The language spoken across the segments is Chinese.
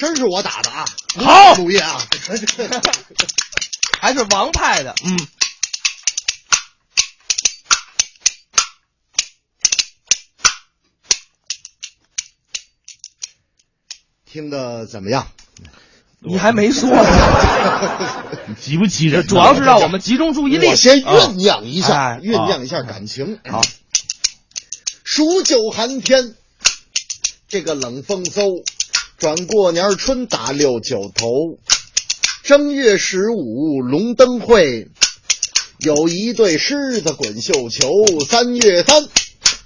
真是我打的啊！好主意啊，还是王派的，嗯，听的怎么样？你还没说呢，急不急人？主要是让我们集中注意力。我先啊酝酿一下，哎酝酿一下感情。好，数九寒天，这个冷风嗖，转过年春打六九头，正月十五龙灯会，有一对狮子滚绣球。三月三，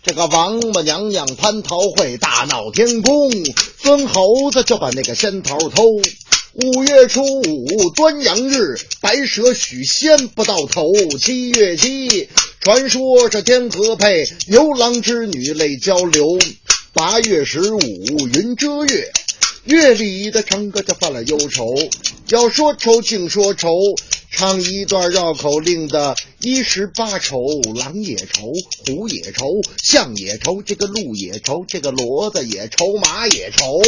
这个王母娘娘蟠桃会，大闹天宫，孙猴子就把那个仙桃偷。五月初五端阳日，白蛇许仙不到头。七月七，传说这天河配，牛郎织女泪交流。八月十五云遮月，月里的唱歌就犯了忧愁。要说愁，净说愁，唱一段绕口令的一十八愁：狼也愁，虎也愁，象也愁，这个鹿也愁，这个骡子也愁，马也愁，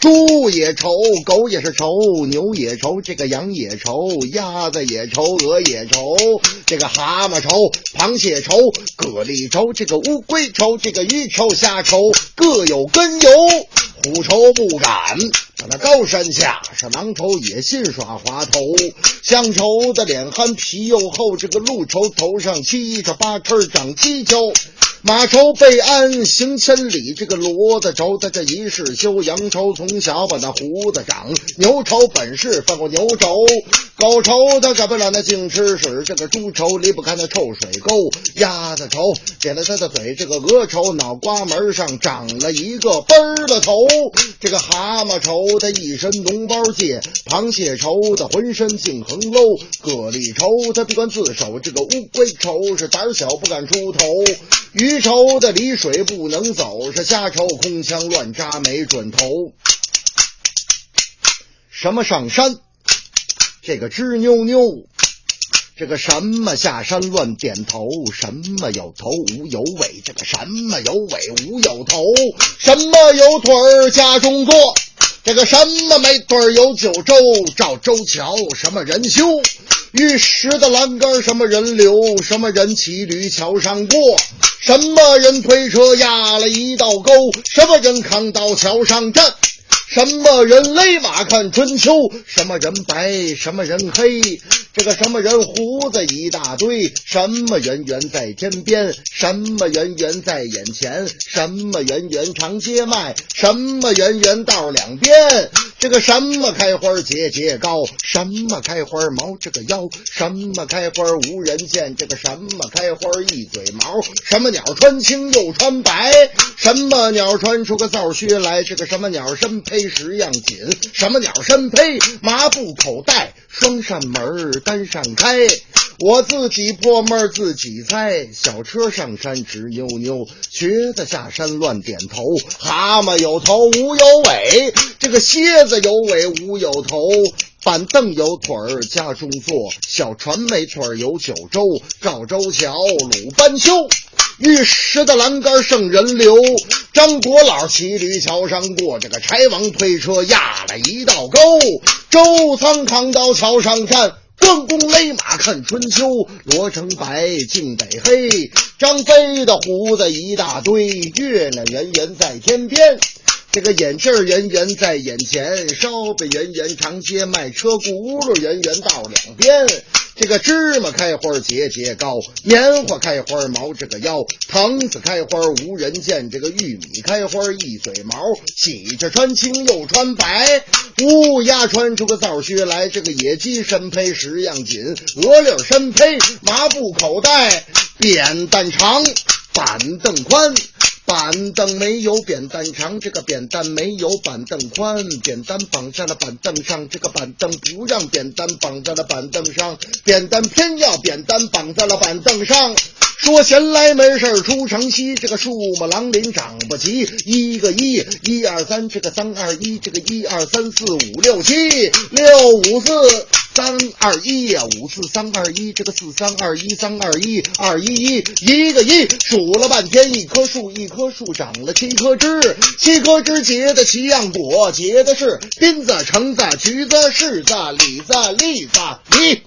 猪也愁，狗也是愁，牛也愁，这个羊也愁，鸭子也愁，鹅也愁，这个蛤蟆愁，螃蟹愁，蛤蜊愁，这个乌龟愁，这个鱼愁，虾愁，各有根由。虎愁不敢在那高山下，是狼愁野信耍滑头，乡愁的脸憨皮又厚，这个鹿愁头上七着八根长犄角。马愁备鞍行千里，这个骡子愁在这一世修，羊愁从小把那胡子长，牛愁本事放过牛轴，狗愁他改不了那净吃屎，这个猪愁离不开那臭水沟，鸭子愁扁了他的嘴，这个鹅愁脑瓜门上长了一个奔儿的头，这个蛤蟆愁他一身脓包疥，螃蟹愁他浑身净横搂，蛤蜊愁他闭关自守，这个乌龟愁是胆小不敢出头，鱼愁的离水不能走，是虾愁空腔乱扎没准头。什么上山？这个吱扭扭。这个什么下山乱点头，什么有头无有尾，这个什么有尾无有头，什么有腿儿家中坐，这个什么没腿儿有九州，赵州桥什么人修，玉石的栏杆什么人流，什么人骑驴桥上过，什么人推车压了一道沟，什么人扛刀桥上站。什么人勒马看春秋？什么人白？什么人黑？这个什么人胡子一大堆？什么圆圆在天边？什么圆圆在眼前？什么圆圆长街卖？什么圆圆道两边？这个什么开花节节高？什么开花毛这个腰？什么开花无人见？这个什么开花一嘴毛？什么鸟穿青又穿白？什么鸟穿出个皂靴来？这个什么鸟身披十样锦？什么鸟身披麻布口袋？双扇门单扇开。我自己破闷自己猜，小车上山直扭扭，瘸子下山乱点头。蛤蟆有头无有尾，这个蝎子有尾无有头。板凳有腿儿家中坐，小船没腿儿有九州。赵州桥鲁班修。玉石的栏杆圣人流，张国老骑驴桥上过，这个柴王推车压了一道沟，周仓扛刀桥上站。关公勒马看春秋，罗成白，净北黑。张飞的胡子一大堆，月亮圆圆在天边。这个眼镜圆圆在眼前，烧饼圆圆长街卖，车轱辘圆圆到两边。这个芝麻开花节节高，棉花开花毛这个腰，藤子开花无人见，这个玉米开花一嘴毛，喜鹊穿青又穿白，乌鸦穿出个皂靴来，这个野鸡身披十样锦，鹅粒儿身披麻布口袋，扁担长，板凳宽。板凳没有扁担长，这个扁担没有板凳宽，扁担绑在了板凳上，这个板凳不让扁担绑在了板凳上，扁担偏要扁担绑在了板凳上。说闲来没事出城西，这个树木狼林长不齐，一个一，一二三，这个三二一，这个一二三四五六七，六五四三二一呀，五四三二一，这个四三二一，三二一，二一一，一个一，数了半天，一棵树一棵树长了七棵枝，七棵枝结的七样果，结的是槟子、橙子、橘子、柿子、李子、栗子，梨。